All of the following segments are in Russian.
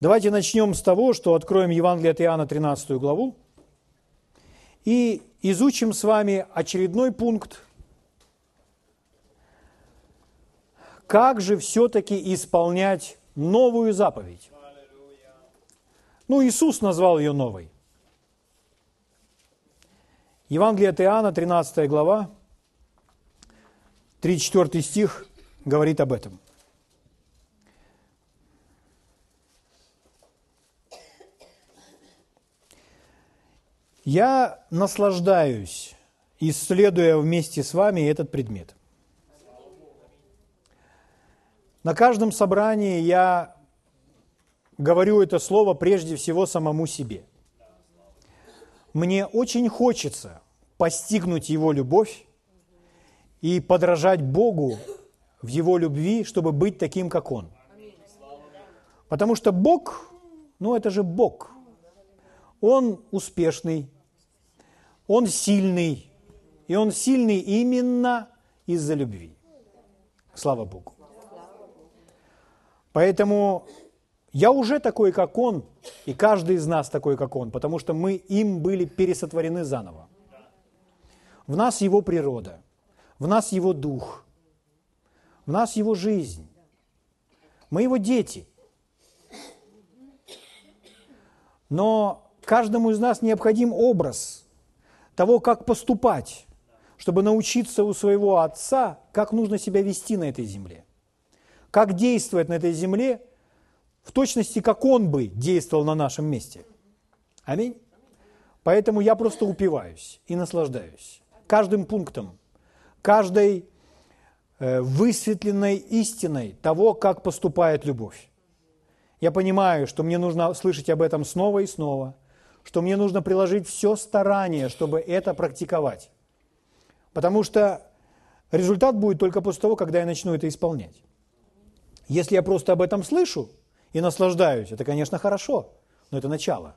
Давайте начнем с того, что откроем Евангелие от Иоанна, 13 главу, и изучим с вами очередной пункт, как же все-таки исполнять новую заповедь. Ну, Иисус назвал ее новой. Евангелие от Иоанна, 13 глава, 34 стих говорит об этом. Я наслаждаюсь, исследуя вместе с вами этот предмет. На каждом собрании я говорю это слово прежде всего самому себе. Мне очень хочется постигнуть Его любовь и подражать Богу в Его любви, чтобы быть таким, как Он. Потому что Бог, ну это же Бог. Он успешный, он сильный, и он сильный именно из-за любви. Слава Богу. Поэтому я уже такой, как он, и каждый из нас такой, как он, потому что мы им были пересотворены заново. В нас его природа, в нас его дух, в нас его жизнь. Мы его дети. Но каждому из нас необходим образ того, как поступать, чтобы научиться у своего отца, как нужно себя вести на этой земле, как действовать на этой земле в точности, как он бы действовал на нашем месте. Аминь. Поэтому я просто упиваюсь и наслаждаюсь каждым пунктом, каждой э, высветленной истиной того, как поступает любовь. Я понимаю, что мне нужно слышать об этом снова и снова – что мне нужно приложить все старание, чтобы это практиковать. Потому что результат будет только после того, когда я начну это исполнять. Если я просто об этом слышу и наслаждаюсь, это, конечно, хорошо, но это начало.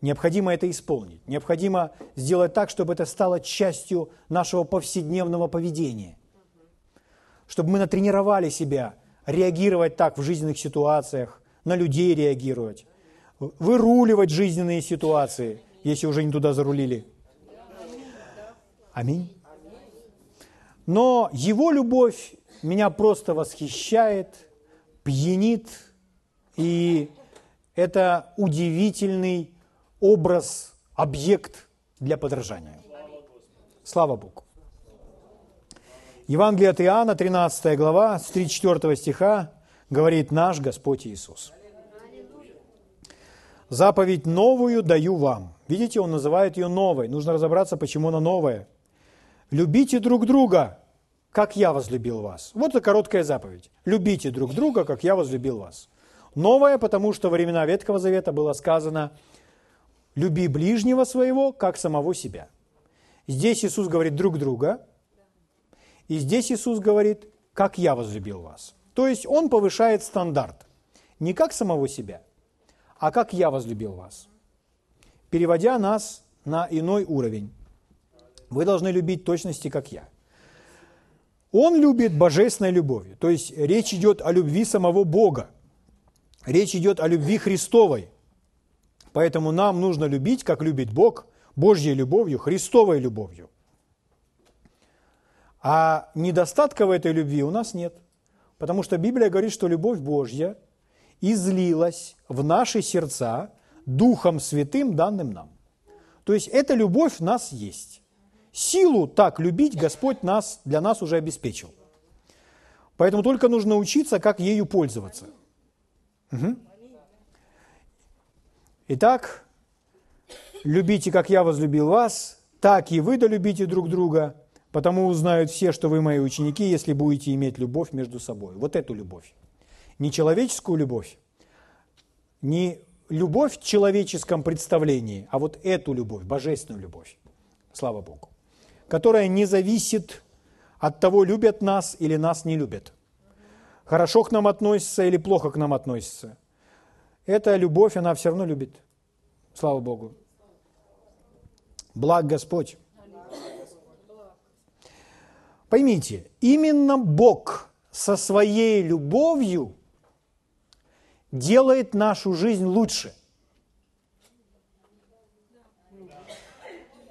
Необходимо это исполнить. Необходимо сделать так, чтобы это стало частью нашего повседневного поведения. Чтобы мы натренировали себя реагировать так в жизненных ситуациях, на людей реагировать, выруливать жизненные ситуации, если уже не туда зарулили. Аминь. Но Его любовь меня просто восхищает, пьянит, и это удивительный образ, объект для подражания. Слава Богу. Евангелие от Иоанна, 13 глава, с 34 стиха, говорит наш Господь Иисус – Заповедь новую даю вам. Видите, он называет ее новой. Нужно разобраться, почему она новая. Любите друг друга, как я возлюбил вас. Вот это короткая заповедь. Любите друг друга, как я возлюбил вас. Новая, потому что во времена Ветхого Завета было сказано «люби ближнего своего, как самого себя». Здесь Иисус говорит друг друга, и здесь Иисус говорит «как я возлюбил вас». То есть Он повышает стандарт. Не как самого себя – а как я возлюбил вас, переводя нас на иной уровень. Вы должны любить точности, как я. Он любит божественной любовью, то есть речь идет о любви самого Бога, речь идет о любви Христовой. Поэтому нам нужно любить, как любит Бог, Божьей любовью, Христовой любовью. А недостатка в этой любви у нас нет, потому что Библия говорит, что любовь Божья – излилась в наши сердца Духом Святым, данным нам. То есть эта любовь в нас есть. Силу так любить Господь нас, для нас уже обеспечил. Поэтому только нужно учиться, как ею пользоваться. Угу. Итак, любите, как я возлюбил вас, так и вы долюбите друг друга, потому узнают все, что вы мои ученики, если будете иметь любовь между собой. Вот эту любовь не человеческую любовь, не любовь в человеческом представлении, а вот эту любовь, божественную любовь, слава Богу, которая не зависит от того, любят нас или нас не любят. Хорошо к нам относятся или плохо к нам относятся. Эта любовь, она все равно любит. Слава Богу. Благ Господь. Поймите, именно Бог со своей любовью делает нашу жизнь лучше.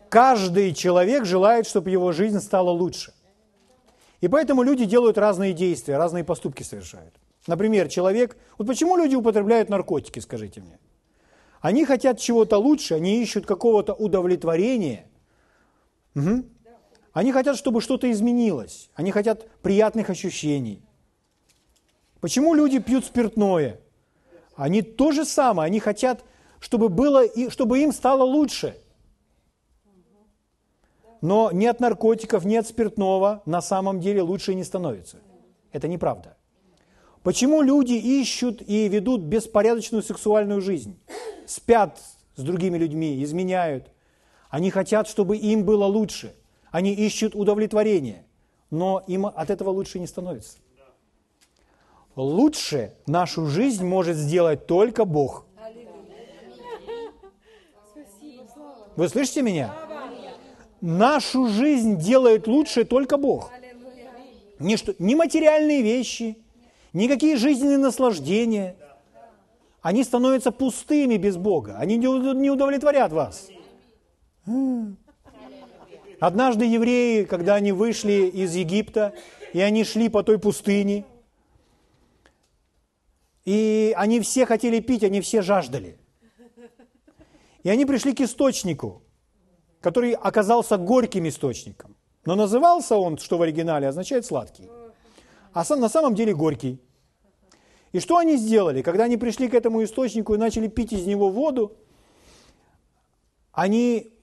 Каждый человек желает, чтобы его жизнь стала лучше. И поэтому люди делают разные действия, разные поступки совершают. Например, человек... Вот почему люди употребляют наркотики, скажите мне? Они хотят чего-то лучше, они ищут какого-то удовлетворения. Угу. Они хотят, чтобы что-то изменилось. Они хотят приятных ощущений. Почему люди пьют спиртное? Они то же самое, они хотят, чтобы, было, чтобы им стало лучше. Но ни от наркотиков, ни от спиртного на самом деле лучше не становится. Это неправда. Почему люди ищут и ведут беспорядочную сексуальную жизнь? Спят с другими людьми, изменяют. Они хотят, чтобы им было лучше. Они ищут удовлетворение. Но им от этого лучше не становится. Лучше нашу жизнь может сделать только Бог. Вы слышите меня? Нашу жизнь делает лучше только Бог. Не, что, не материальные вещи, никакие жизненные наслаждения. Они становятся пустыми без Бога. Они не удовлетворят вас. Однажды евреи, когда они вышли из Египта, и они шли по той пустыне, и они все хотели пить, они все жаждали. И они пришли к источнику, который оказался горьким источником. Но назывался он, что в оригинале, означает сладкий. А сам, на самом деле горький. И что они сделали? Когда они пришли к этому источнику и начали пить из него воду, они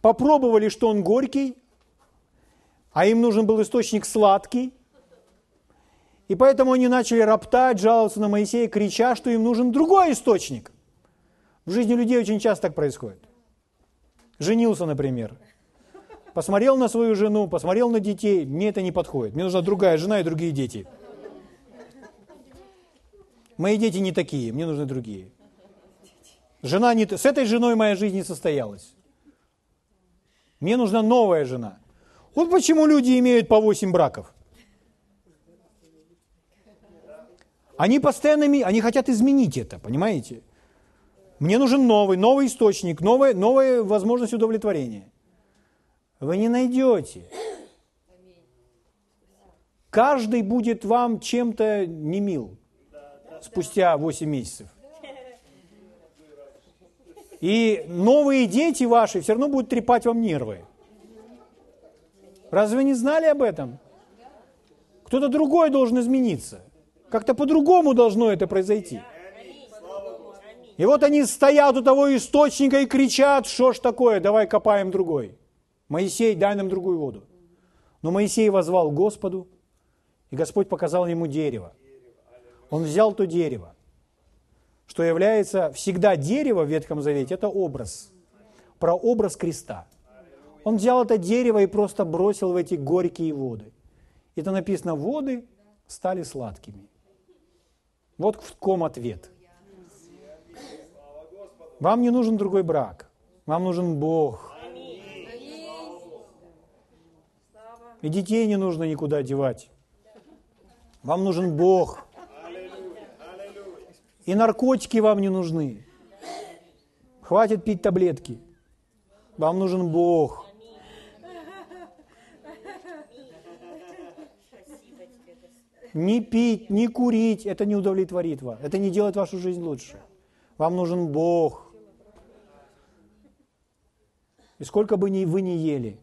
попробовали, что он горький, а им нужен был источник сладкий, и поэтому они начали роптать, жаловаться на Моисея, крича, что им нужен другой источник. В жизни людей очень часто так происходит. Женился, например. Посмотрел на свою жену, посмотрел на детей. Мне это не подходит. Мне нужна другая жена и другие дети. Мои дети не такие, мне нужны другие. Жена не... С этой женой моя жизнь не состоялась. Мне нужна новая жена. Вот почему люди имеют по 8 браков. Они постоянно, они хотят изменить это, понимаете? Мне нужен новый, новый источник, новая, новая возможность удовлетворения. Вы не найдете. Каждый будет вам чем-то не мил спустя 8 месяцев. И новые дети ваши все равно будут трепать вам нервы. Разве вы не знали об этом? Кто-то другой должен измениться. Как-то по-другому должно это произойти. И вот они стоят у того источника и кричат, что ж такое, давай копаем другой. Моисей, дай нам другую воду. Но Моисей возвал Господу, и Господь показал ему дерево. Он взял то дерево, что является всегда дерево в Ветхом Завете, это образ, про образ креста. Он взял это дерево и просто бросил в эти горькие воды. Это написано, воды стали сладкими. Вот в ком ответ. Вам не нужен другой брак. Вам нужен Бог. И детей не нужно никуда девать. Вам нужен Бог. И наркотики вам не нужны. Хватит пить таблетки. Вам нужен Бог. Не пить, не курить, это не удовлетворит вас. Это не делает вашу жизнь лучше. Вам нужен Бог. И сколько бы ни вы ни ели,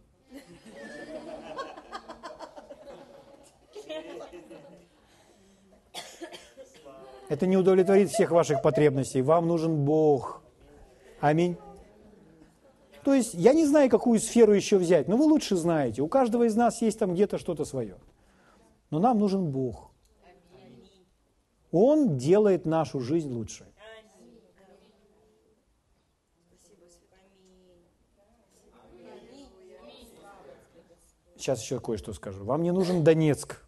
это не удовлетворит всех ваших потребностей. Вам нужен Бог. Аминь. То есть я не знаю, какую сферу еще взять, но вы лучше знаете. У каждого из нас есть там где-то что-то свое. Но нам нужен Бог. Он делает нашу жизнь лучше. Сейчас еще кое-что скажу. Вам не нужен Донецк.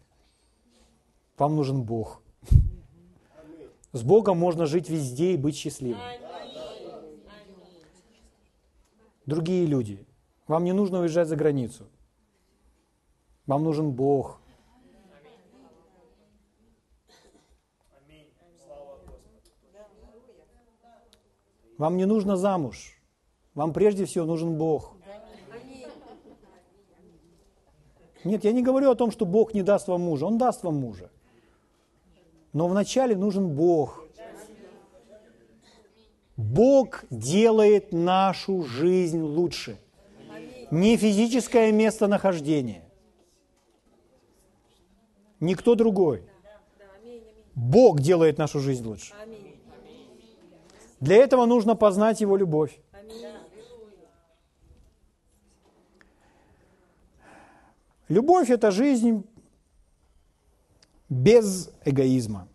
Вам нужен Бог. С Богом можно жить везде и быть счастливым. Другие люди. Вам не нужно уезжать за границу. Вам нужен Бог. Вам не нужно замуж. Вам прежде всего нужен Бог. Нет, я не говорю о том, что Бог не даст вам мужа. Он даст вам мужа. Но вначале нужен Бог. Бог делает нашу жизнь лучше. Не физическое местонахождение. Никто другой. Бог делает нашу жизнь лучше. Для этого нужно познать Его любовь. Любовь – это жизнь без эгоизма.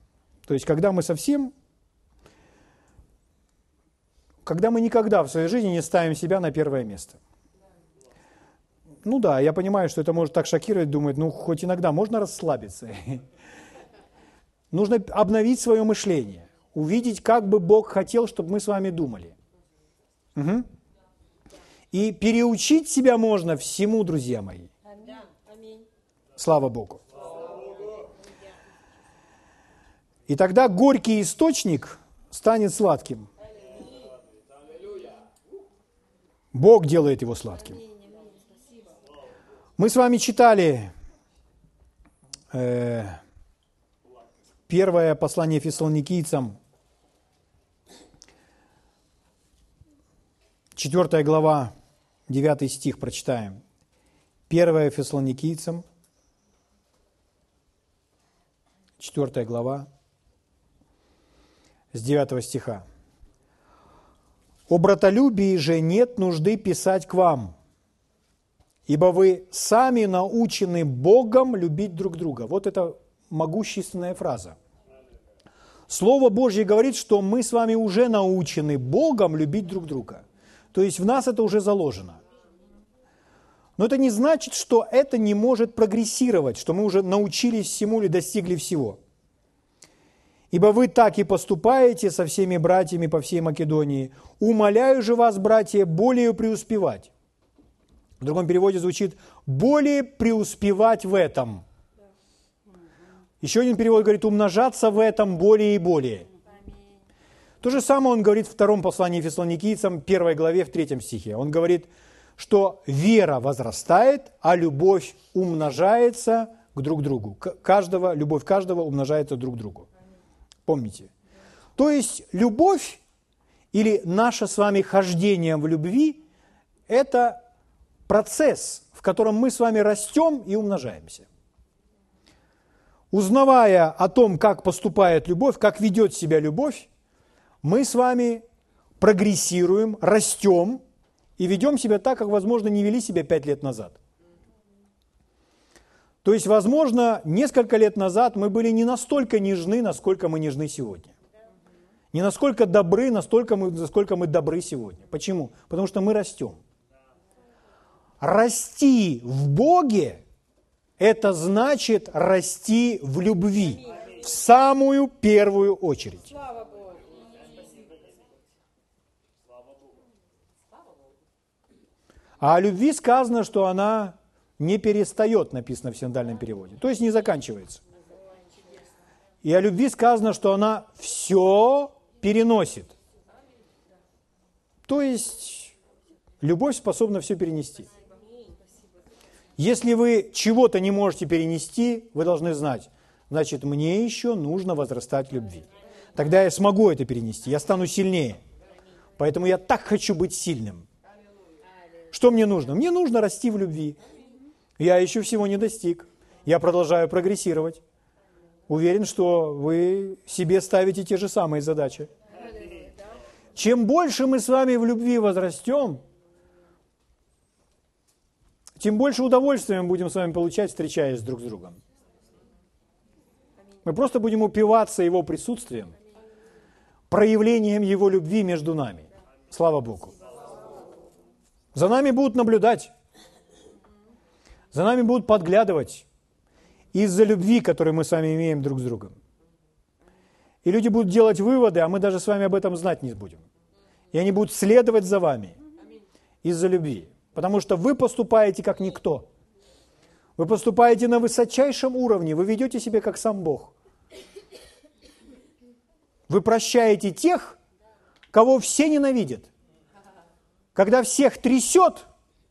То есть, когда мы совсем, когда мы никогда в своей жизни не ставим себя на первое место. Ну да, я понимаю, что это может так шокировать, думать, ну хоть иногда можно расслабиться. Нужно обновить свое мышление, увидеть, как бы Бог хотел, чтобы мы с вами думали. Угу. И переучить себя можно всему, друзья мои. Слава Богу. И тогда горький источник станет сладким. Бог делает его сладким. Мы с вами читали э, первое послание фессалоникийцам, четвертая глава, девятый стих прочитаем. Первое фессалоникийцам – 4 глава, с 9 стиха. «О братолюбии же нет нужды писать к вам, ибо вы сами научены Богом любить друг друга». Вот это могущественная фраза. Слово Божье говорит, что мы с вами уже научены Богом любить друг друга. То есть в нас это уже заложено. Но это не значит, что это не может прогрессировать, что мы уже научились всему или достигли всего. Ибо вы так и поступаете со всеми братьями по всей Македонии. Умоляю же вас, братья, более преуспевать. В другом переводе звучит «более преуспевать в этом». Еще один перевод говорит «умножаться в этом более и более». То же самое он говорит в втором послании фессалоникийцам, первой главе, в третьем стихе. Он говорит – что вера возрастает, а любовь умножается к друг другу. Каждого, любовь каждого умножается друг к другу. Помните? То есть любовь или наше с вами хождение в любви – это процесс, в котором мы с вами растем и умножаемся. Узнавая о том, как поступает любовь, как ведет себя любовь, мы с вами прогрессируем, растем – и ведем себя так, как, возможно, не вели себя пять лет назад. То есть, возможно, несколько лет назад мы были не настолько нежны, насколько мы нежны сегодня. Не насколько добры, настолько мы, насколько мы добры сегодня. Почему? Потому что мы растем. Расти в Боге – это значит расти в любви в самую первую очередь. А о любви сказано, что она не перестает, написано в синдальном переводе. То есть не заканчивается. И о любви сказано, что она все переносит. То есть любовь способна все перенести. Если вы чего-то не можете перенести, вы должны знать, значит, мне еще нужно возрастать в любви. Тогда я смогу это перенести, я стану сильнее. Поэтому я так хочу быть сильным. Что мне нужно? Мне нужно расти в любви. Я еще всего не достиг. Я продолжаю прогрессировать. Уверен, что вы себе ставите те же самые задачи. Чем больше мы с вами в любви возрастем, тем больше удовольствия мы будем с вами получать, встречаясь друг с другом. Мы просто будем упиваться Его присутствием, проявлением Его любви между нами. Слава Богу. За нами будут наблюдать. За нами будут подглядывать из-за любви, которую мы с вами имеем друг с другом. И люди будут делать выводы, а мы даже с вами об этом знать не будем. И они будут следовать за вами из-за любви. Потому что вы поступаете как никто. Вы поступаете на высочайшем уровне, вы ведете себя как сам Бог. Вы прощаете тех, кого все ненавидят, когда всех трясет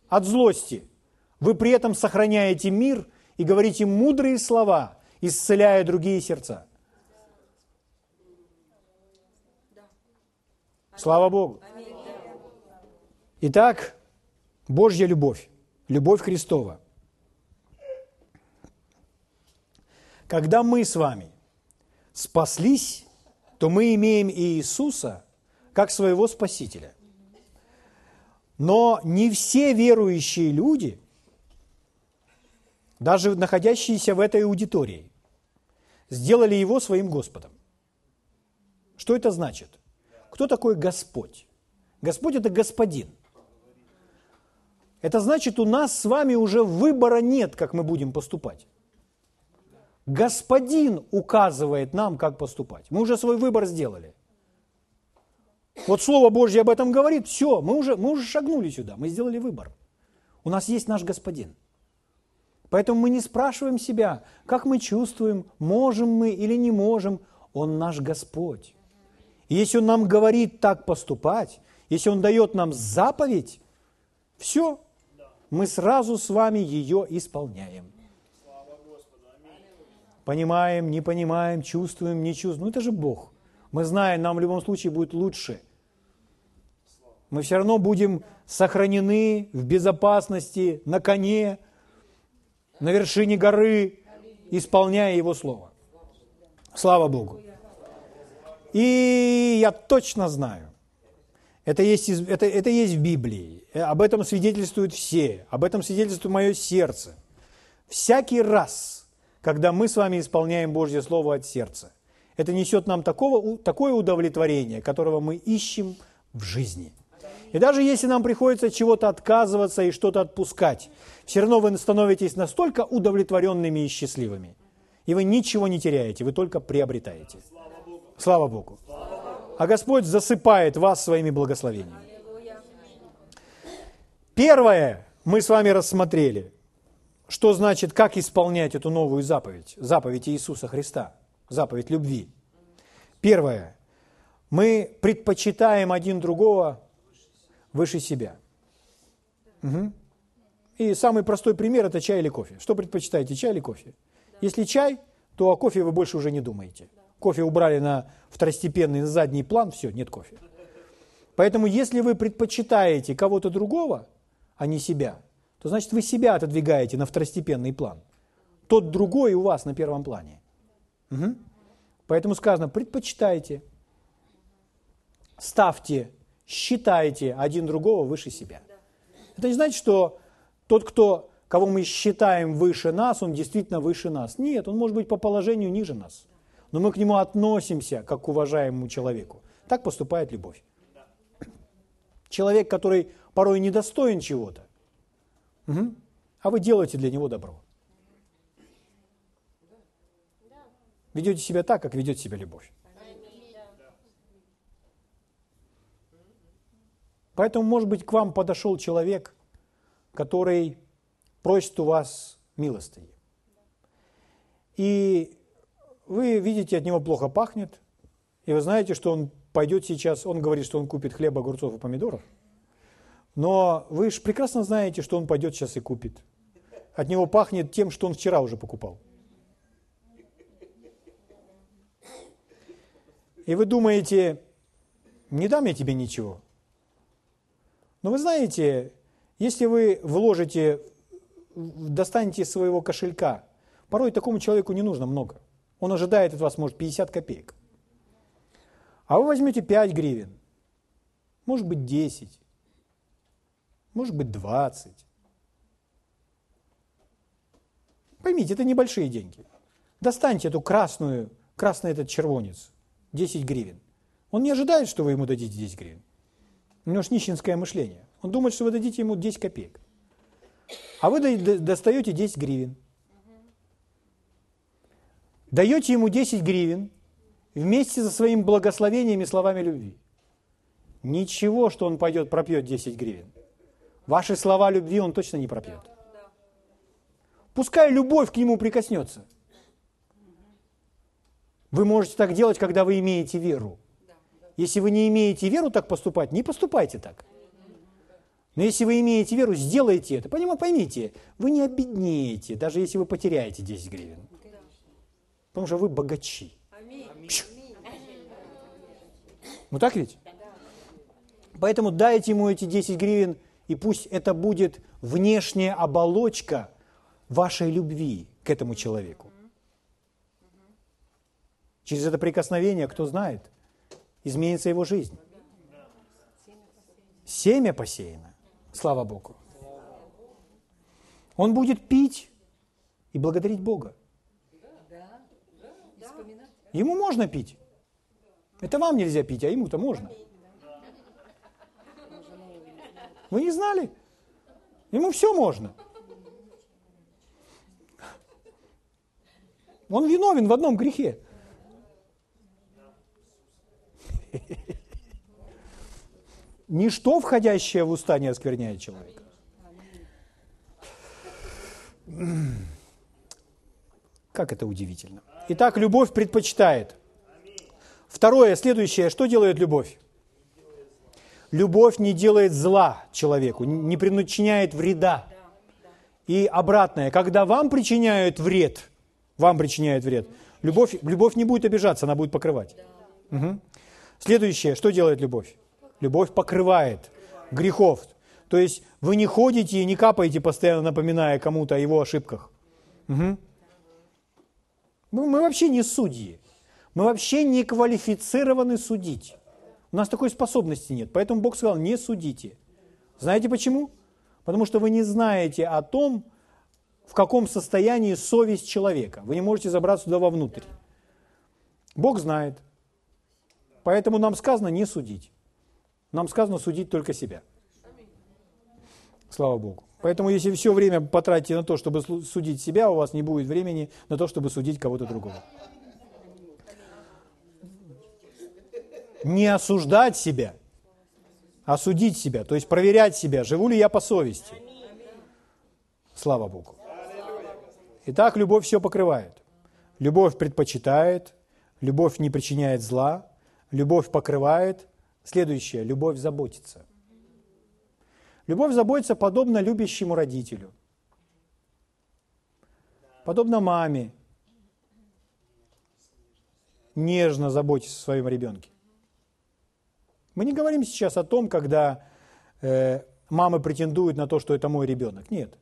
от злости, вы при этом сохраняете мир и говорите мудрые слова, исцеляя другие сердца. Слава Богу. Итак, Божья любовь, любовь Христова. Когда мы с вами спаслись, то мы имеем Иисуса как своего Спасителя. Но не все верующие люди, даже находящиеся в этой аудитории, сделали Его своим Господом. Что это значит? Кто такой Господь? Господь – это Господин. Это значит, у нас с вами уже выбора нет, как мы будем поступать. Господин указывает нам, как поступать. Мы уже свой выбор сделали. Вот Слово Божье об этом говорит, все, мы уже, мы уже шагнули сюда, мы сделали выбор. У нас есть наш Господин. Поэтому мы не спрашиваем себя, как мы чувствуем, можем мы или не можем. Он наш Господь. И если Он нам говорит так поступать, если Он дает нам заповедь, все, мы сразу с вами ее исполняем. Понимаем, не понимаем, чувствуем, не чувствуем. Ну это же Бог. Мы знаем, нам в любом случае будет лучше. Мы все равно будем сохранены в безопасности, на коне, на вершине горы, исполняя Его Слово. Слава Богу. И я точно знаю, это есть, это, это есть в Библии, об этом свидетельствуют все, об этом свидетельствует мое сердце. Всякий раз, когда мы с вами исполняем Божье Слово от сердца. Это несет нам такого, такое удовлетворение, которого мы ищем в жизни. И даже если нам приходится чего-то отказываться и что-то отпускать, все равно вы становитесь настолько удовлетворенными и счастливыми. И вы ничего не теряете, вы только приобретаете. Слава Богу. А Господь засыпает вас своими благословениями. Первое мы с вами рассмотрели. Что значит, как исполнять эту новую заповедь? Заповедь Иисуса Христа, заповедь любви. Первое. Мы предпочитаем один другого выше себя. Угу. И самый простой пример – это чай или кофе. Что предпочитаете, чай или кофе? Если чай, то о кофе вы больше уже не думаете. Кофе убрали на второстепенный, на задний план, все, нет кофе. Поэтому если вы предпочитаете кого-то другого, а не себя, то значит вы себя отодвигаете на второстепенный план. Тот другой у вас на первом плане. Угу. Поэтому сказано, предпочитайте, ставьте, считайте один другого выше себя. Это не значит, что тот, кто, кого мы считаем выше нас, он действительно выше нас. Нет, он может быть по положению ниже нас. Но мы к нему относимся как к уважаемому человеку. Так поступает любовь. Человек, который порой недостоин чего-то, Угу. А вы делаете для него добро. Ведете себя так, как ведет себя любовь. Поэтому, может быть, к вам подошел человек, который просит у вас милостыни. И вы видите, от него плохо пахнет, и вы знаете, что он пойдет сейчас, он говорит, что он купит хлеб, огурцов и помидоров – но вы же прекрасно знаете, что он пойдет сейчас и купит. От него пахнет тем, что он вчера уже покупал. И вы думаете, не дам я тебе ничего. Но вы знаете, если вы вложите, достанете из своего кошелька, порой такому человеку не нужно много. Он ожидает от вас, может, 50 копеек. А вы возьмете 5 гривен, может быть, 10 может быть 20. Поймите, это небольшие деньги. Достаньте эту красную, красный этот червонец, 10 гривен. Он не ожидает, что вы ему дадите 10 гривен. У него ж нищенское мышление. Он думает, что вы дадите ему 10 копеек. А вы достаете 10 гривен. Даете ему 10 гривен вместе со своими благословениями и словами любви. Ничего, что он пойдет пропьет 10 гривен. Ваши слова любви он точно не пропьет. Пускай любовь к нему прикоснется. Вы можете так делать, когда вы имеете веру. Если вы не имеете веру так поступать, не поступайте так. Но если вы имеете веру, сделайте это. Понимаете, поймите, вы не обеднеете, даже если вы потеряете 10 гривен. Потому что вы богачи. Ну так ведь? Поэтому дайте ему эти 10 гривен, и пусть это будет внешняя оболочка вашей любви к этому человеку. Через это прикосновение, кто знает, изменится его жизнь. Семя посеяно. Слава Богу. Он будет пить и благодарить Бога. Ему можно пить. Это вам нельзя пить, а ему-то можно. Вы не знали? Ему все можно. Он виновен в одном грехе. Ничто, входящее в уста, не оскверняет человека. Как это удивительно. Итак, любовь предпочитает. Второе, следующее, что делает любовь? Любовь не делает зла человеку, не причиняет вреда. И обратное, когда вам причиняют вред, вам причиняют вред, любовь, любовь не будет обижаться, она будет покрывать. Угу. Следующее, что делает любовь? Любовь покрывает грехов. То есть вы не ходите и не капаете, постоянно напоминая кому-то о его ошибках. Угу. Мы, мы вообще не судьи. Мы вообще не квалифицированы судить. У нас такой способности нет. Поэтому Бог сказал, не судите. Знаете почему? Потому что вы не знаете о том, в каком состоянии совесть человека. Вы не можете забраться туда вовнутрь. Бог знает. Поэтому нам сказано не судить. Нам сказано судить только себя. Слава Богу. Поэтому если все время потратите на то, чтобы судить себя, у вас не будет времени на то, чтобы судить кого-то другого. Не осуждать себя, а судить себя, то есть проверять себя, живу ли я по совести. Слава Богу. Итак, любовь все покрывает. Любовь предпочитает, любовь не причиняет зла, Любовь покрывает. Следующее. Любовь заботится. Любовь заботится подобно любящему родителю. Подобно маме. Нежно заботится о своем ребенке. Мы не говорим сейчас о том, когда э, мамы претендуют на то, что это мой ребенок. Нет.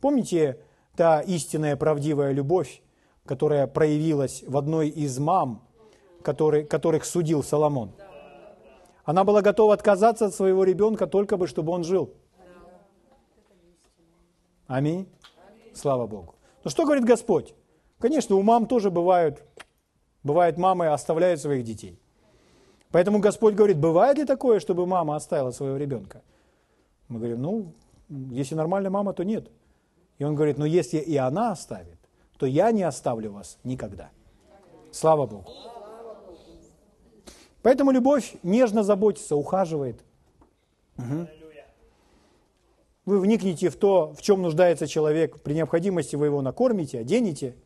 Помните та истинная правдивая любовь, которая проявилась в одной из мам который, которых судил Соломон. Она была готова отказаться от своего ребенка только бы, чтобы он жил. Аминь. Слава Богу. Ну что говорит Господь? Конечно, у мам тоже бывают, бывает мамы оставляют своих детей. Поэтому Господь говорит, бывает ли такое, чтобы мама оставила своего ребенка? Мы говорим, ну, если нормальная мама, то нет. И он говорит, ну если и она оставит, то я не оставлю вас никогда. Слава Богу. Поэтому любовь нежно заботится, ухаживает. Угу. Вы вникните в то, в чем нуждается человек. При необходимости вы его накормите, оденете.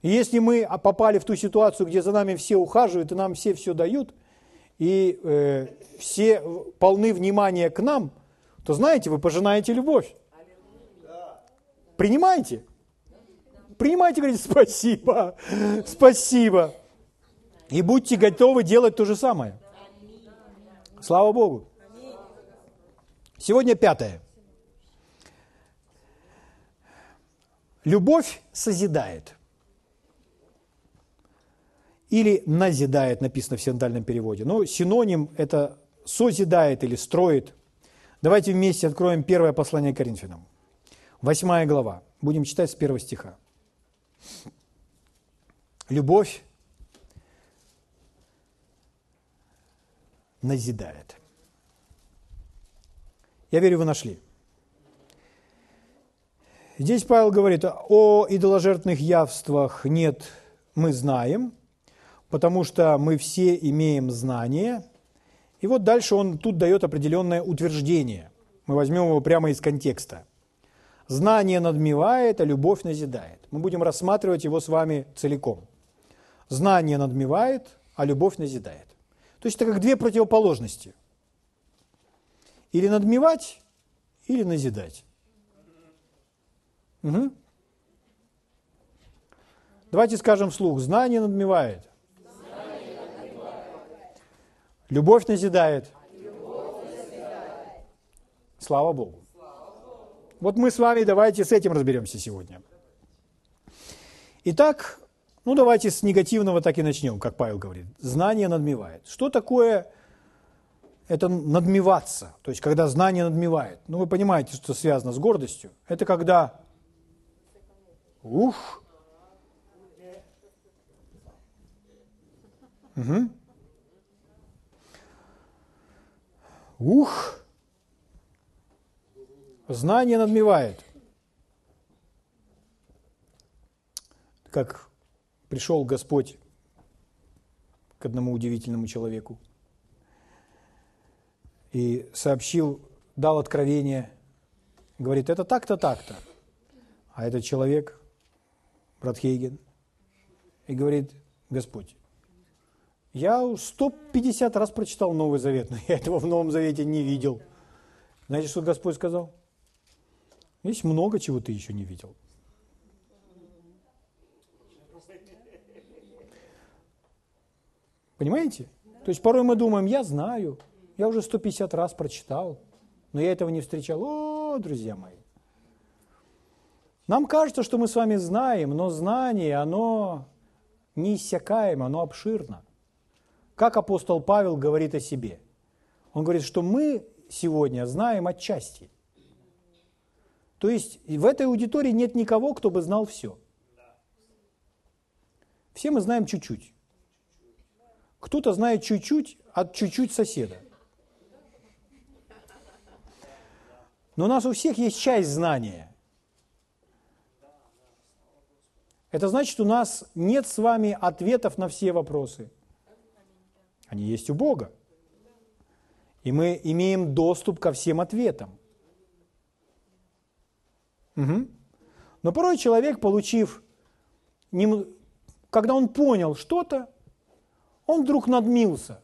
И если мы попали в ту ситуацию, где за нами все ухаживают и нам все все дают, и э, все полны внимания к нам, то знаете, вы пожинаете любовь. Принимайте принимайте, говорите, спасибо, спасибо. И будьте готовы делать то же самое. Слава Богу. Сегодня пятое. Любовь созидает. Или назидает, написано в синодальном переводе. Но синоним – это созидает или строит. Давайте вместе откроем первое послание Коринфянам. Восьмая глава. Будем читать с первого стиха. Любовь назидает. Я верю, вы нашли. Здесь Павел говорит, о идоложертвенных явствах нет, мы знаем, потому что мы все имеем знание. И вот дальше он тут дает определенное утверждение. Мы возьмем его прямо из контекста. Знание надмевает, а любовь назидает. Мы будем рассматривать его с вами целиком. Знание надмевает, а любовь назидает. То есть это как две противоположности. Или надмевать, или назидать. Угу. Давайте скажем вслух. Знание надмевает. Любовь назидает. Любовь назидает. Слава Богу. Вот мы с вами давайте с этим разберемся сегодня. Итак, ну давайте с негативного так и начнем, как Павел говорит. Знание надмевает. Что такое это надмеваться? То есть, когда знание надмевает. Ну, вы понимаете, что связано с гордостью. Это когда, ух, угу. ух, Знание надмевает. Как пришел Господь к одному удивительному человеку и сообщил, дал откровение, говорит, это так-то, так-то. А этот человек, брат Хейген, и говорит, Господь, я 150 раз прочитал Новый Завет, но я этого в Новом Завете не видел. Знаете, что Господь сказал? Есть много чего ты еще не видел. Понимаете? То есть порой мы думаем, я знаю, я уже 150 раз прочитал, но я этого не встречал. О, друзья мои. Нам кажется, что мы с вами знаем, но знание, оно неиссякаемо, оно обширно. Как апостол Павел говорит о себе? Он говорит, что мы сегодня знаем отчасти – то есть в этой аудитории нет никого, кто бы знал все. Все мы знаем чуть-чуть. Кто-то знает чуть-чуть от чуть-чуть соседа. Но у нас у всех есть часть знания. Это значит, у нас нет с вами ответов на все вопросы. Они есть у Бога. И мы имеем доступ ко всем ответам. Угу. Но порой человек, получив, когда он понял что-то, он вдруг надмился.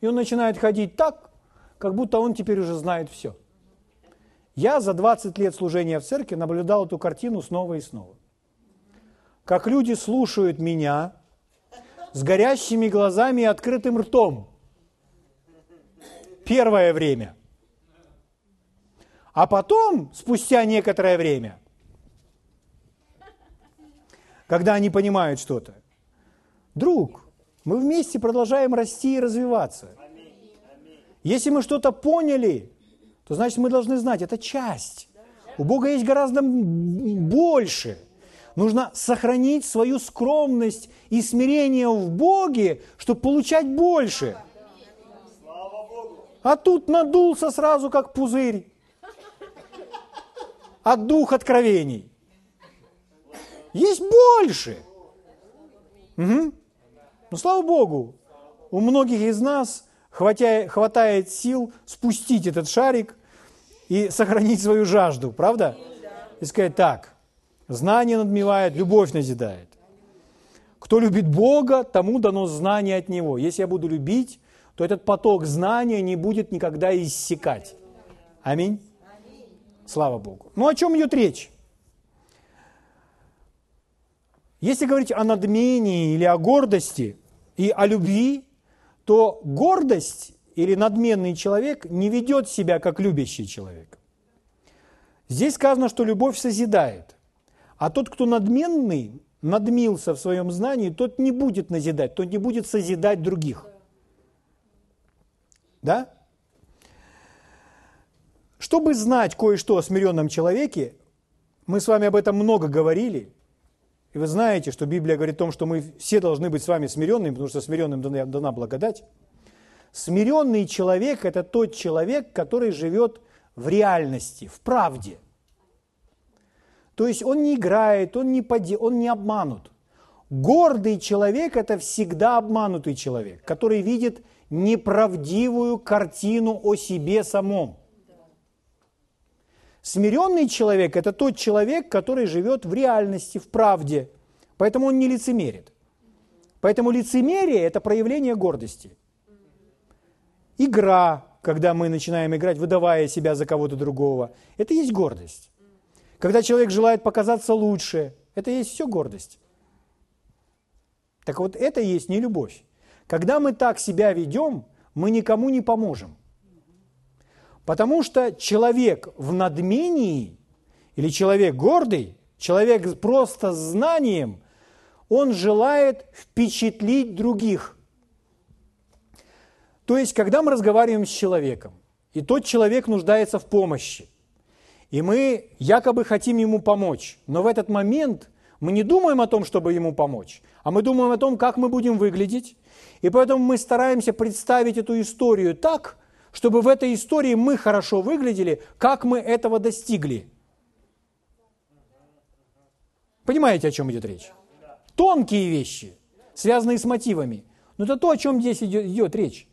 И он начинает ходить так, как будто он теперь уже знает все. Я за 20 лет служения в церкви наблюдал эту картину снова и снова. Как люди слушают меня с горящими глазами и открытым ртом. Первое время. А потом, спустя некоторое время, когда они понимают что-то, друг, мы вместе продолжаем расти и развиваться. Если мы что-то поняли, то значит мы должны знать, это часть. У Бога есть гораздо больше. Нужно сохранить свою скромность и смирение в Боге, чтобы получать больше. А тут надулся сразу, как пузырь от двух откровений. Есть больше. Угу. Ну, слава Богу, у многих из нас хватает, хватает сил спустить этот шарик и сохранить свою жажду, правда? И сказать так, знание надмевает, любовь назидает. Кто любит Бога, тому дано знание от Него. Если я буду любить, то этот поток знания не будет никогда иссякать. Аминь. Слава Богу. Ну о чем идет речь? Если говорить о надмении или о гордости и о любви, то гордость или надменный человек не ведет себя как любящий человек. Здесь сказано, что любовь созидает. А тот, кто надменный, надмился в своем знании, тот не будет назидать, тот не будет созидать других. Да? Чтобы знать кое-что о смиренном человеке, мы с вами об этом много говорили, и вы знаете, что Библия говорит о том, что мы все должны быть с вами смиренными, потому что смиренным дана благодать. Смиренный человек – это тот человек, который живет в реальности, в правде. То есть он не играет, он не, поди, он не обманут. Гордый человек – это всегда обманутый человек, который видит неправдивую картину о себе самом – Смиренный человек – это тот человек, который живет в реальности, в правде. Поэтому он не лицемерит. Поэтому лицемерие – это проявление гордости. Игра, когда мы начинаем играть, выдавая себя за кого-то другого, это есть гордость. Когда человек желает показаться лучше, это есть все гордость. Так вот, это есть не любовь. Когда мы так себя ведем, мы никому не поможем. Потому что человек в надмении или человек гордый, человек просто знанием, он желает впечатлить других. То есть, когда мы разговариваем с человеком, и тот человек нуждается в помощи, и мы якобы хотим ему помочь, но в этот момент мы не думаем о том, чтобы ему помочь, а мы думаем о том, как мы будем выглядеть, и поэтому мы стараемся представить эту историю так, чтобы в этой истории мы хорошо выглядели, как мы этого достигли. Понимаете, о чем идет речь? Тонкие вещи, связанные с мотивами. Но это то, о чем здесь идет, идет речь.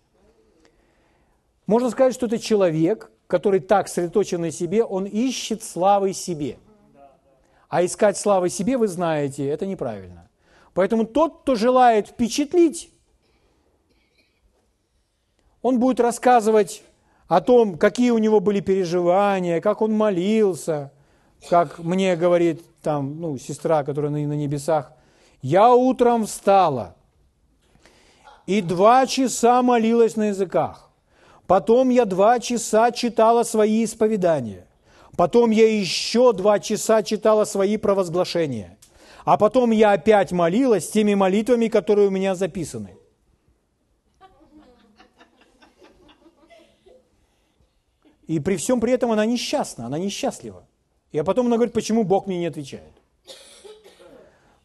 Можно сказать, что это человек, который так сосредоточен на себе, он ищет славы себе. А искать славы себе, вы знаете, это неправильно. Поэтому тот, кто желает впечатлить, он будет рассказывать о том, какие у него были переживания, как он молился, как мне говорит там, ну, сестра, которая на, небесах, я утром встала и два часа молилась на языках. Потом я два часа читала свои исповедания. Потом я еще два часа читала свои провозглашения. А потом я опять молилась теми молитвами, которые у меня записаны. И при всем при этом она несчастна, она несчастлива. И а потом она говорит, почему Бог мне не отвечает.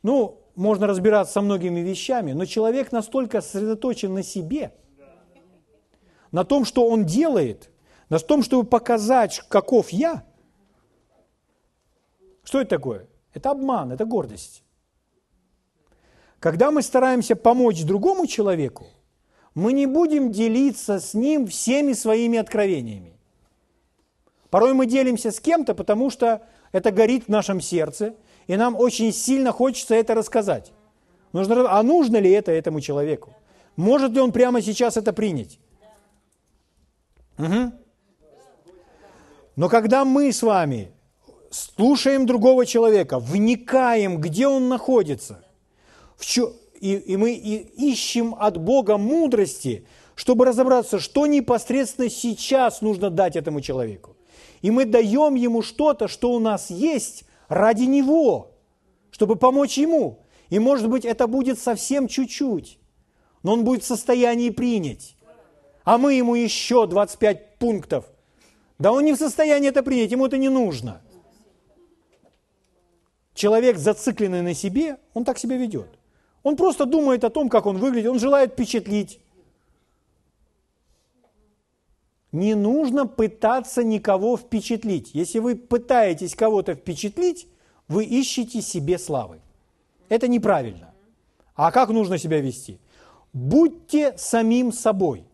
Ну, можно разбираться со многими вещами, но человек настолько сосредоточен на себе, на том, что он делает, на том, чтобы показать, каков я. Что это такое? Это обман, это гордость. Когда мы стараемся помочь другому человеку, мы не будем делиться с ним всеми своими откровениями. Порой мы делимся с кем-то, потому что это горит в нашем сердце, и нам очень сильно хочется это рассказать. Нужно, а нужно ли это этому человеку? Может ли он прямо сейчас это принять? Угу. Но когда мы с вами слушаем другого человека, вникаем, где он находится, в чё, и, и мы и ищем от Бога мудрости, чтобы разобраться, что непосредственно сейчас нужно дать этому человеку и мы даем ему что-то, что у нас есть ради него, чтобы помочь ему. И может быть это будет совсем чуть-чуть, но он будет в состоянии принять. А мы ему еще 25 пунктов. Да он не в состоянии это принять, ему это не нужно. Человек, зацикленный на себе, он так себя ведет. Он просто думает о том, как он выглядит, он желает впечатлить. Не нужно пытаться никого впечатлить. Если вы пытаетесь кого-то впечатлить, вы ищете себе славы. Это неправильно. А как нужно себя вести? Будьте самим собой.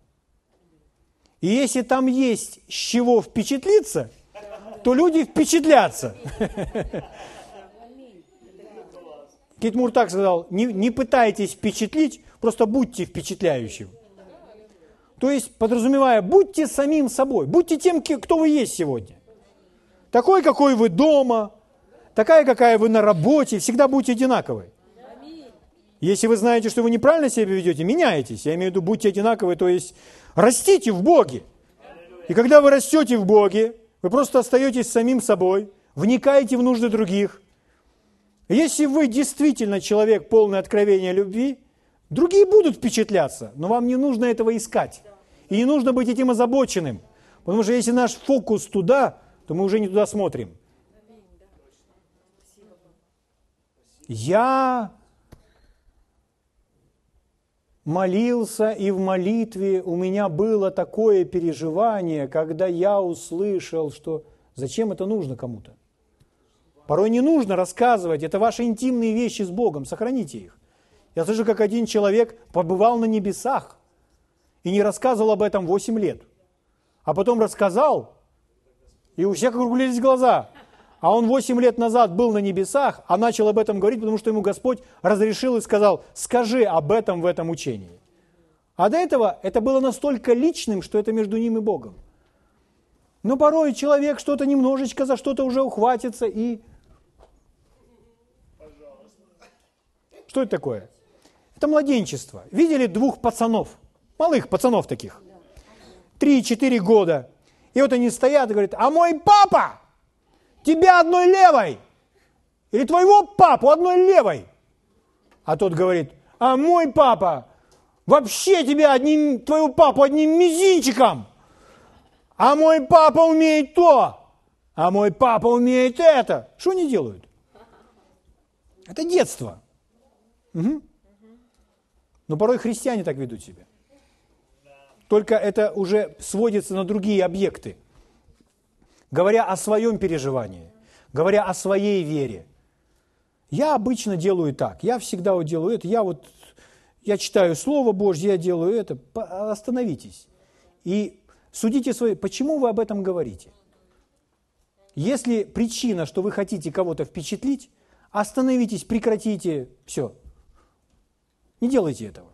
И если там есть с чего впечатлиться, то люди впечатлятся. Кит Мур так сказал, не, не пытайтесь впечатлить, просто будьте впечатляющим. То есть, подразумевая, будьте самим собой, будьте тем, кто вы есть сегодня. Такой, какой вы дома, такая, какая вы на работе, всегда будьте одинаковы. Если вы знаете, что вы неправильно себя ведете, меняйтесь. Я имею в виду, будьте одинаковы, то есть растите в Боге. И когда вы растете в Боге, вы просто остаетесь самим собой, вникаете в нужды других. Если вы действительно человек полный откровения любви, другие будут впечатляться, но вам не нужно этого искать. И не нужно быть этим озабоченным. Потому что если наш фокус туда, то мы уже не туда смотрим. Я молился, и в молитве у меня было такое переживание, когда я услышал, что зачем это нужно кому-то. Порой не нужно рассказывать, это ваши интимные вещи с Богом, сохраните их. Я слышу, как один человек побывал на небесах – и не рассказывал об этом 8 лет. А потом рассказал, и у всех округлились глаза. а он 8 лет назад был на небесах, а начал об этом говорить, потому что ему Господь разрешил и сказал, скажи об этом в этом учении. А до этого это было настолько личным, что это между ним и Богом. Но порой человек что-то немножечко за что-то уже ухватится и... Что это такое? Это младенчество. Видели двух пацанов, малых пацанов таких, три-четыре года. И вот они стоят и говорят, а мой папа тебя одной левой. Или твоего папу одной левой. А тот говорит, а мой папа вообще тебя одним, твоего папу одним мизинчиком. А мой папа умеет то, а мой папа умеет это. Что они делают? Это детство. Угу. Но порой христиане так ведут себя. Только это уже сводится на другие объекты. Говоря о своем переживании, говоря о своей вере. Я обычно делаю так, я всегда вот делаю это, я вот, я читаю Слово Божье, я делаю это. Остановитесь. И судите свои, почему вы об этом говорите? Если причина, что вы хотите кого-то впечатлить, остановитесь, прекратите, все, не делайте этого.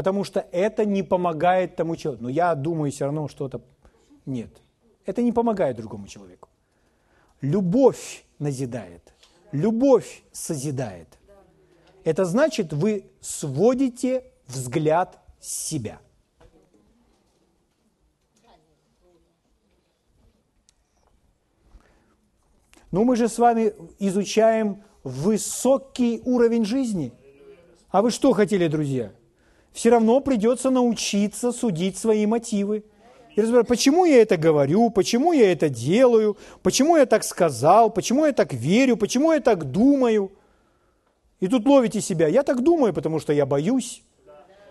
Потому что это не помогает тому человеку. Но я думаю все равно что-то... Нет. Это не помогает другому человеку. Любовь назидает. Любовь созидает. Это значит, вы сводите взгляд с себя. Но мы же с вами изучаем высокий уровень жизни. А вы что хотели, друзья? Все равно придется научиться судить свои мотивы. И разбирать, почему я это говорю, почему я это делаю, почему я так сказал, почему я так верю, почему я так думаю. И тут ловите себя. Я так думаю, потому что я боюсь.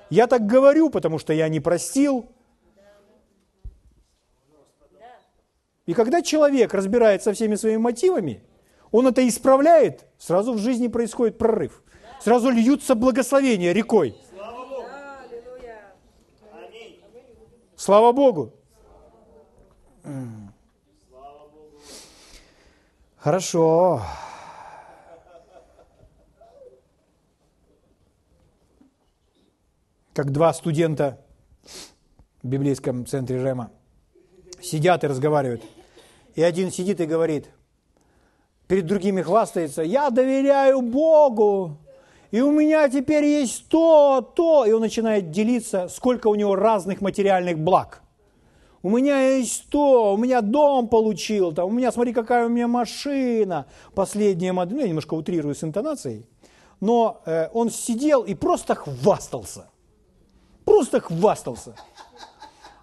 Я так говорю, потому что я не простил. И когда человек разбирается со всеми своими мотивами, он это исправляет, сразу в жизни происходит прорыв. Сразу льются благословения рекой. Слава Богу. Хорошо. Как два студента в библейском центре Рема сидят и разговаривают. И один сидит и говорит – перед другими хвастается, я доверяю Богу, и у меня теперь есть то, то, и он начинает делиться, сколько у него разных материальных благ. У меня есть то, у меня дом получил, там, у меня, смотри, какая у меня машина, последняя модель, ну, я немножко утрирую с интонацией, но э, он сидел и просто хвастался, просто хвастался.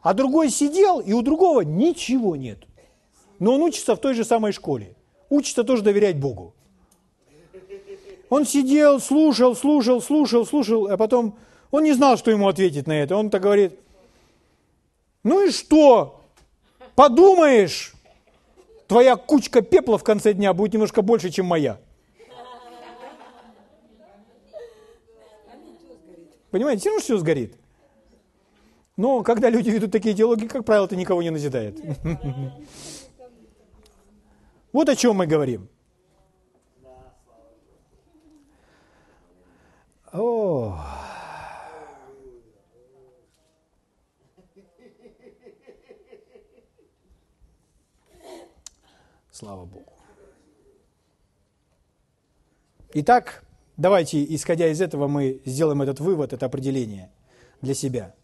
А другой сидел, и у другого ничего нет. Но он учится в той же самой школе учится тоже доверять Богу. Он сидел, слушал, слушал, слушал, слушал, а потом он не знал, что ему ответить на это. Он так говорит, ну и что? Подумаешь, твоя кучка пепла в конце дня будет немножко больше, чем моя. Понимаете, все равно все сгорит. Но когда люди ведут такие диалоги, как правило, это никого не назидает. Вот о чем мы говорим. О. Слава Богу. Итак, давайте, исходя из этого, мы сделаем этот вывод, это определение для себя.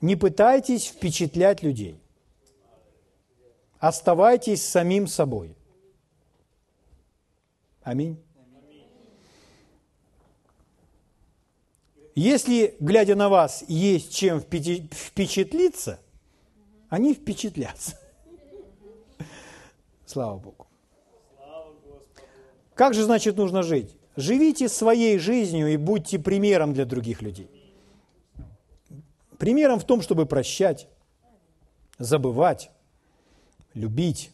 Не пытайтесь впечатлять людей. Оставайтесь самим собой. Аминь. Если, глядя на вас, есть чем впечатлиться, они впечатлятся. Слава Богу. Как же, значит, нужно жить? Живите своей жизнью и будьте примером для других людей. Примером в том, чтобы прощать, забывать, любить,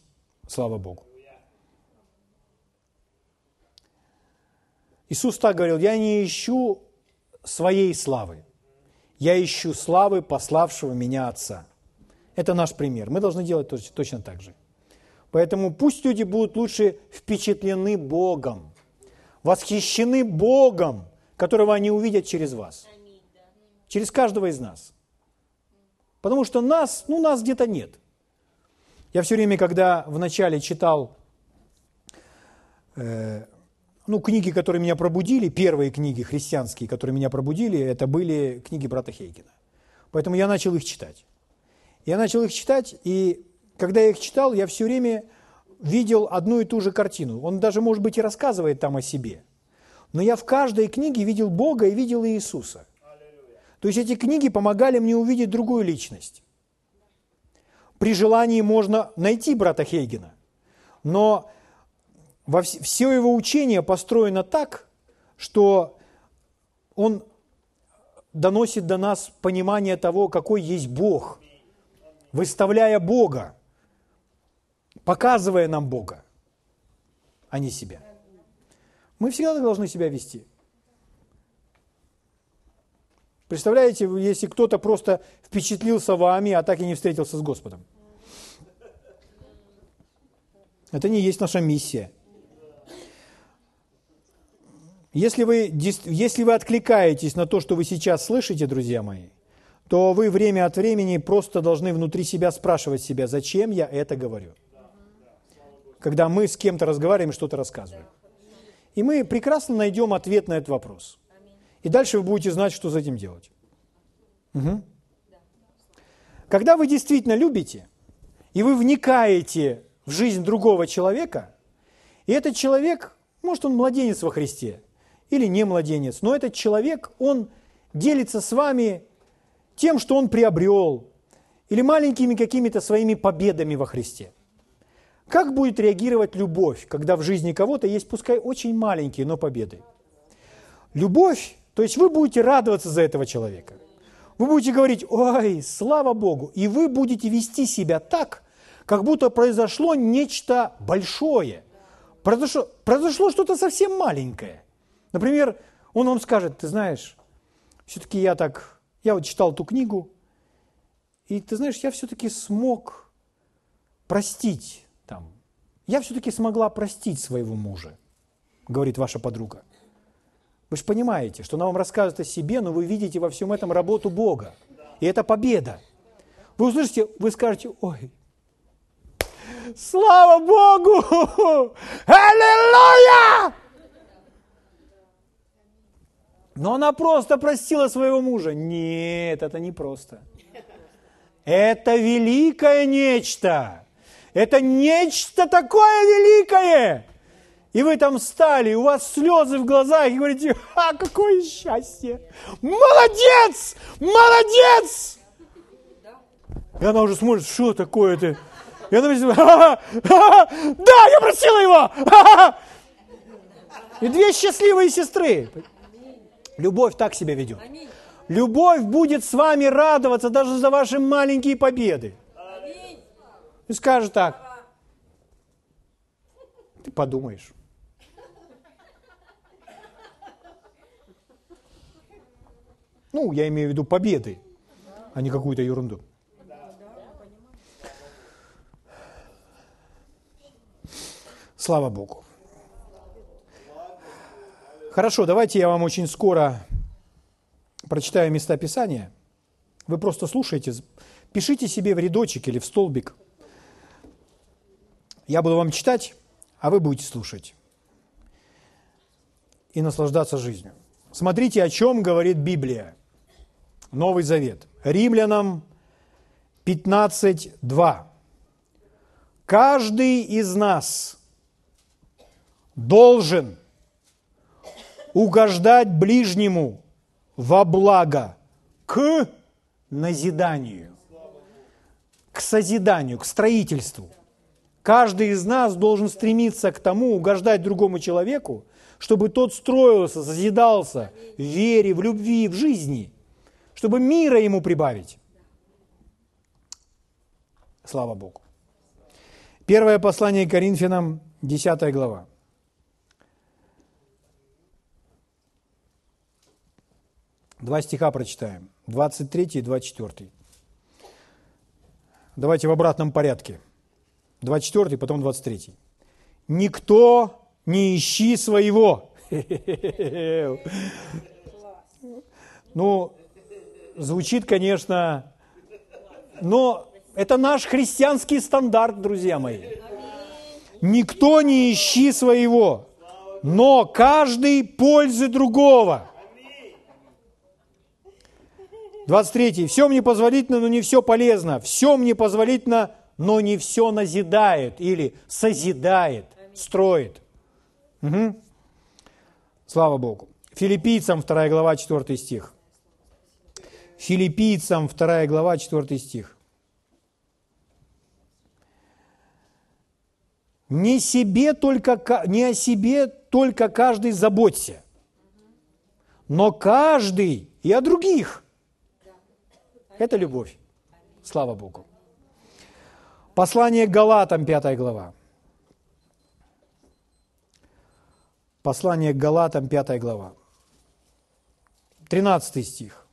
слава Богу. Иисус так говорил, я не ищу своей славы, я ищу славы пославшего меня Отца. Это наш пример. Мы должны делать точно, так же. Поэтому пусть люди будут лучше впечатлены Богом, восхищены Богом, которого они увидят через вас, через каждого из нас. Потому что нас, ну, нас где-то нет. Я все время, когда вначале читал э, ну, книги, которые меня пробудили, первые книги христианские, которые меня пробудили, это были книги брата Хейгена. Поэтому я начал их читать. Я начал их читать, и когда я их читал, я все время видел одну и ту же картину. Он даже, может быть, и рассказывает там о себе. Но я в каждой книге видел Бога и видел Иисуса. То есть эти книги помогали мне увидеть другую личность. При желании можно найти брата Хейгена, но во все его учение построено так, что он доносит до нас понимание того, какой есть Бог, выставляя Бога, показывая нам Бога, а не себя. Мы всегда должны себя вести. Представляете, если кто-то просто впечатлился вами, а так и не встретился с Господом. Это не есть наша миссия. Если вы, если вы откликаетесь на то, что вы сейчас слышите, друзья мои, то вы время от времени просто должны внутри себя спрашивать себя, зачем я это говорю. Когда мы с кем-то разговариваем, что-то рассказываем. И мы прекрасно найдем ответ на этот вопрос. И дальше вы будете знать, что с этим делать. Угу. Когда вы действительно любите, и вы вникаете в жизнь другого человека, и этот человек, может, он младенец во Христе, или не младенец, но этот человек, он делится с вами тем, что он приобрел, или маленькими какими-то своими победами во Христе. Как будет реагировать любовь, когда в жизни кого-то есть, пускай очень маленькие, но победы? Любовь, то есть вы будете радоваться за этого человека. Вы будете говорить, ой, слава Богу, и вы будете вести себя так, как будто произошло нечто большое. Произошло, произошло что-то совсем маленькое. Например, он вам скажет, ты знаешь, все-таки я так, я вот читал ту книгу, и ты знаешь, я все-таки смог простить там. Я все-таки смогла простить своего мужа, говорит ваша подруга. Вы же понимаете, что она вам рассказывает о себе, но вы видите во всем этом работу Бога. И это победа. Вы услышите, вы скажете, ой, слава Богу! Аллилуйя! Но она просто простила своего мужа. Нет, это не просто. Это великое нечто. Это нечто такое великое. И вы там встали, у вас слезы в глазах, и говорите, а, какое счастье! Молодец! Молодец! И она уже смотрит, что такое это? И она говорит, да, я просила его! И две счастливые сестры. Любовь так себя ведет. Любовь будет с вами радоваться даже за ваши маленькие победы. И скажет так. Ты подумаешь. Ну, я имею в виду победы, а не какую-то ерунду. Слава Богу. Хорошо, давайте я вам очень скоро прочитаю места Писания. Вы просто слушайте, пишите себе в рядочек или в столбик – я буду вам читать, а вы будете слушать и наслаждаться жизнью. Смотрите, о чем говорит Библия. Новый Завет. Римлянам 15.2. Каждый из нас должен угождать ближнему во благо к назиданию, к созиданию, к строительству. Каждый из нас должен стремиться к тому, угождать другому человеку, чтобы тот строился, созидался в вере, в любви, в жизни, чтобы мира ему прибавить. Слава Богу. Первое послание Коринфянам, 10 глава. Два стиха прочитаем, 23 и 24. Давайте в обратном порядке. 24, потом 23. Никто не ищи своего. Ну, звучит, конечно, но это наш христианский стандарт, друзья мои. Никто не ищи своего, но каждый пользы другого. 23. Все мне позволительно, но не все полезно. Все мне позволительно, но не все назидает или созидает, строит. Угу. Слава Богу. Филиппийцам 2 глава 4 стих. Филиппийцам 2 глава 4 стих. Не, себе только, не о себе только каждый заботься, но каждый и о других – это любовь. Слава Богу. Послание к Галатам, 5 глава. Послание к Галатам, 5 глава. 13 стих.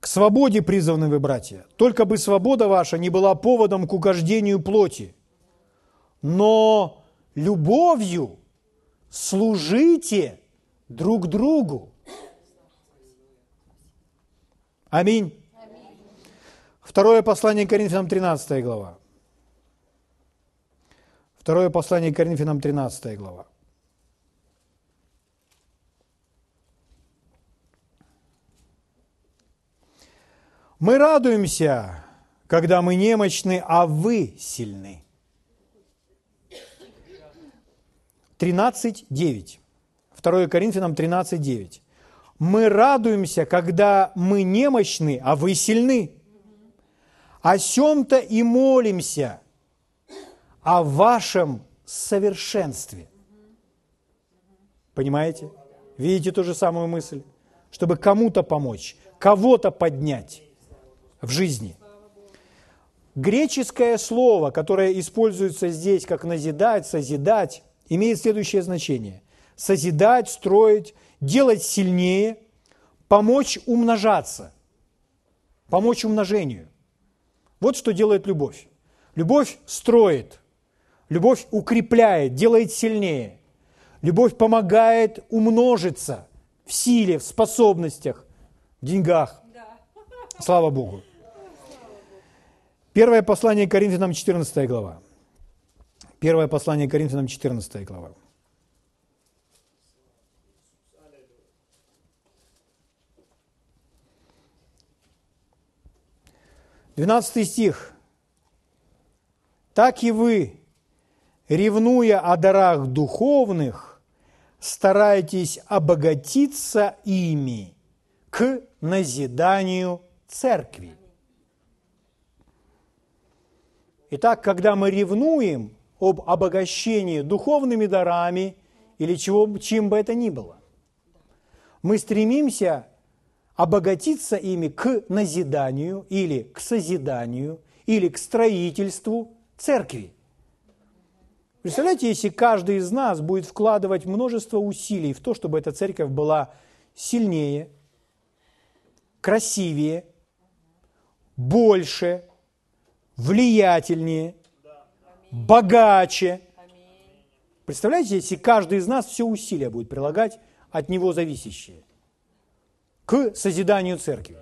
К свободе призваны вы, братья. Только бы свобода ваша не была поводом к угождению плоти, но любовью служите друг другу. Аминь. Второе послание Коринфянам, 13 глава. Второе послание Коринфянам, 13 глава. Мы радуемся, когда мы немощны, а вы сильны. 13.9. 2 Коринфянам 13.9 мы радуемся, когда мы немощны, а вы сильны. О сем-то и молимся, о вашем совершенстве. Понимаете? Видите ту же самую мысль? Чтобы кому-то помочь, кого-то поднять в жизни. Греческое слово, которое используется здесь как назидать, созидать, имеет следующее значение. Созидать, строить – делать сильнее, помочь умножаться, помочь умножению. Вот что делает любовь. Любовь строит, любовь укрепляет, делает сильнее. Любовь помогает умножиться в силе, в способностях, в деньгах. Слава Богу. Первое послание Коринфянам, 14 глава. Первое послание к Коринфянам, 14 глава. 12 стих. «Так и вы, ревнуя о дарах духовных, старайтесь обогатиться ими к назиданию церкви». Итак, когда мы ревнуем об обогащении духовными дарами или чего, чем бы это ни было, мы стремимся обогатиться ими к назиданию или к созиданию или к строительству церкви. Представляете, если каждый из нас будет вкладывать множество усилий в то, чтобы эта церковь была сильнее, красивее, больше, влиятельнее, богаче. Представляете, если каждый из нас все усилия будет прилагать от него зависящие к созиданию церкви,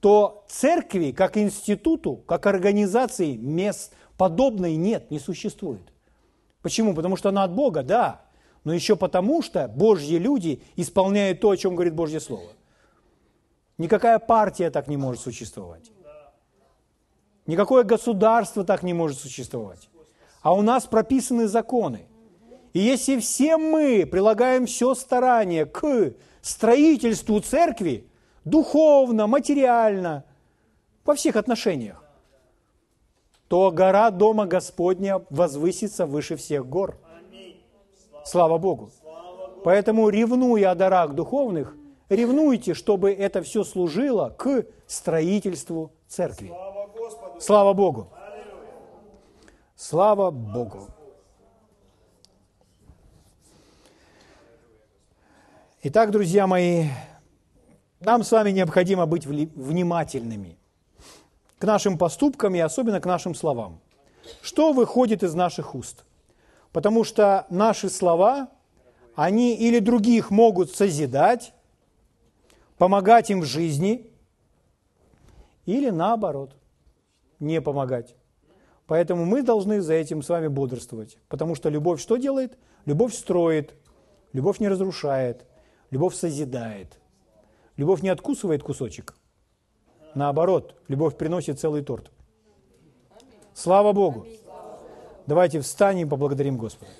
то церкви как институту, как организации мест подобной нет, не существует. Почему? Потому что она от Бога, да, но еще потому, что Божьи люди исполняют то, о чем говорит Божье Слово. Никакая партия так не может существовать. Никакое государство так не может существовать. А у нас прописаны законы. И если все мы прилагаем все старание к строительству церкви духовно, материально, во всех отношениях, то гора Дома Господня возвысится выше всех гор. Слава Богу. Поэтому, ревнуя о дарах духовных, ревнуйте, чтобы это все служило к строительству церкви. Слава Богу. Слава Богу. Итак, друзья мои, Нам с вами необходимо быть внимательными к нашим поступкам и особенно к нашим словам. Что выходит из наших уст? Потому что наши слова, они или других могут созидать, помогать им в жизни, или наоборот, не помогать. Поэтому мы должны за этим с вами бодрствовать. Потому что любовь что делает? Любовь строит, любовь не разрушает, любовь созидает. Любовь не откусывает кусочек. Наоборот, любовь приносит целый торт. Слава Богу! Давайте встанем и поблагодарим Господа.